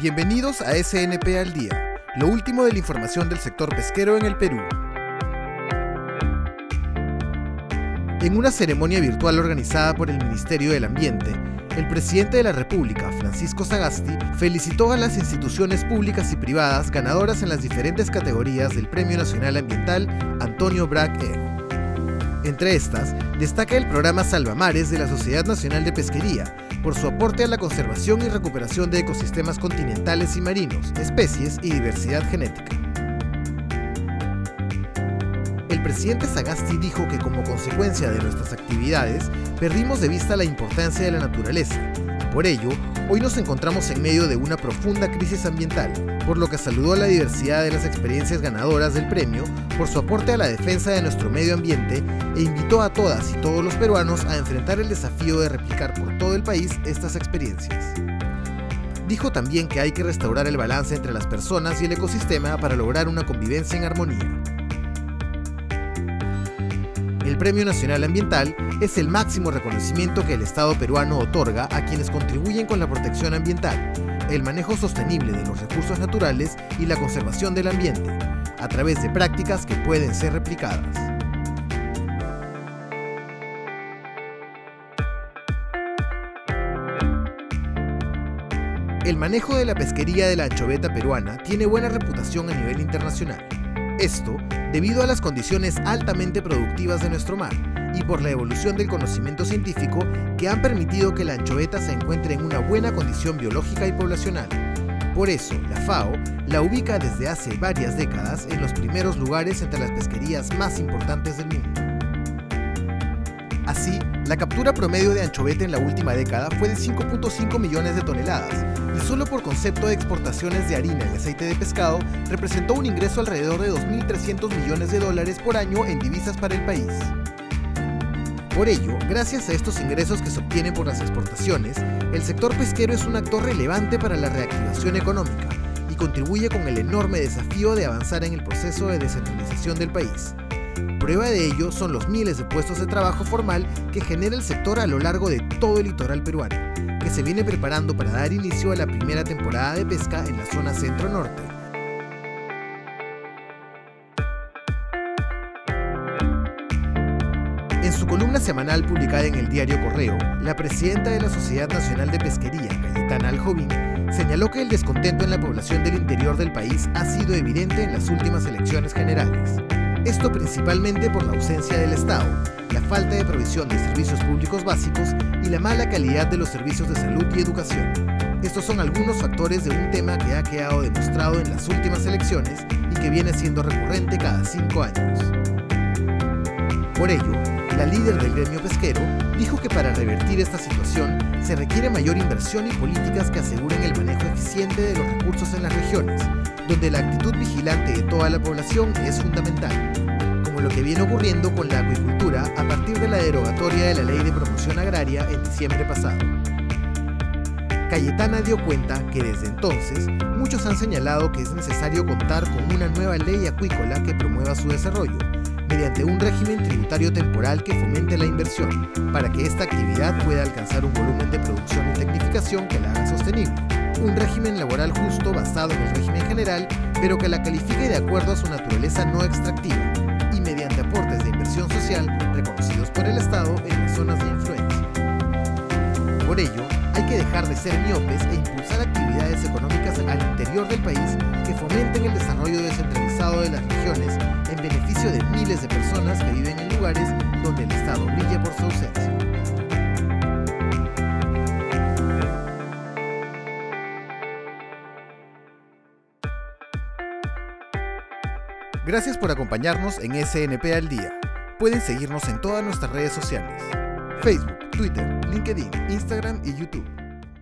Bienvenidos a SNP al Día, lo último de la información del sector pesquero en el Perú. En una ceremonia virtual organizada por el Ministerio del Ambiente, el presidente de la República, Francisco Sagasti, felicitó a las instituciones públicas y privadas ganadoras en las diferentes categorías del Premio Nacional Ambiental Antonio Brac E. Entre estas, destaca el programa Salvamares de la Sociedad Nacional de Pesquería, por su aporte a la conservación y recuperación de ecosistemas continentales y marinos, especies y diversidad genética. El presidente Sagasti dijo que como consecuencia de nuestras actividades, perdimos de vista la importancia de la naturaleza. Por ello, hoy nos encontramos en medio de una profunda crisis ambiental, por lo que saludó la diversidad de las experiencias ganadoras del premio por su aporte a la defensa de nuestro medio ambiente e invitó a todas y todos los peruanos a enfrentar el desafío de replicar por todo el país estas experiencias. Dijo también que hay que restaurar el balance entre las personas y el ecosistema para lograr una convivencia en armonía. El Premio Nacional Ambiental es el máximo reconocimiento que el Estado peruano otorga a quienes contribuyen con la protección ambiental el manejo sostenible de los recursos naturales y la conservación del ambiente, a través de prácticas que pueden ser replicadas. El manejo de la pesquería de la anchoveta peruana tiene buena reputación a nivel internacional. Esto debido a las condiciones altamente productivas de nuestro mar y por la evolución del conocimiento científico que han permitido que la anchoveta se encuentre en una buena condición biológica y poblacional. Por eso, la FAO la ubica desde hace varias décadas en los primeros lugares entre las pesquerías más importantes del mundo. Así, la captura promedio de anchoveta en la última década fue de 5.5 millones de toneladas, y solo por concepto de exportaciones de harina y aceite de pescado representó un ingreso alrededor de 2.300 millones de dólares por año en divisas para el país. Por ello, gracias a estos ingresos que se obtienen por las exportaciones, el sector pesquero es un actor relevante para la reactivación económica y contribuye con el enorme desafío de avanzar en el proceso de descentralización del país. Prueba de ello son los miles de puestos de trabajo formal que genera el sector a lo largo de todo el litoral peruano, que se viene preparando para dar inicio a la primera temporada de pesca en la zona centro-norte En su columna semanal publicada en el diario Correo, la presidenta de la Sociedad Nacional de Pesquería, Cayetana Aljovín, señaló que el descontento en la población del interior del país ha sido evidente en las últimas elecciones generales. Esto principalmente por la ausencia del Estado, la falta de provisión de servicios públicos básicos y la mala calidad de los servicios de salud y educación. Estos son algunos factores de un tema que ha quedado demostrado en las últimas elecciones y que viene siendo recurrente cada cinco años. Por ello, la líder del gremio pesquero dijo que para revertir esta situación se requiere mayor inversión y políticas que aseguren el manejo eficiente de los recursos en las regiones, donde la actitud vigilante de toda la población es fundamental, como lo que viene ocurriendo con la acuicultura a partir de la derogatoria de la Ley de Promoción Agraria en diciembre pasado. Cayetana dio cuenta que desde entonces muchos han señalado que es necesario contar con una nueva ley acuícola que promueva su desarrollo, mediante un régimen tributario temporal que fomente la inversión, para que esta actividad pueda alcanzar un volumen de producción y tecnificación que la haga sostenible. Un régimen laboral justo basado en el régimen general, pero que la califique de acuerdo a su naturaleza no extractiva, y mediante aportes de inversión social reconocidos por el Estado en las zonas de influencia. Por ello, hay que dejar de ser miopes e impulsar actividades económicas al interior del país que fomenten el desarrollo descentralizado de las regiones en beneficio de miles de personas que viven en lugares donde el Estado brilla por su ausencia. Gracias por acompañarnos en SNP al Día. Pueden seguirnos en todas nuestras redes sociales. Facebook, Twitter, LinkedIn, Instagram y YouTube.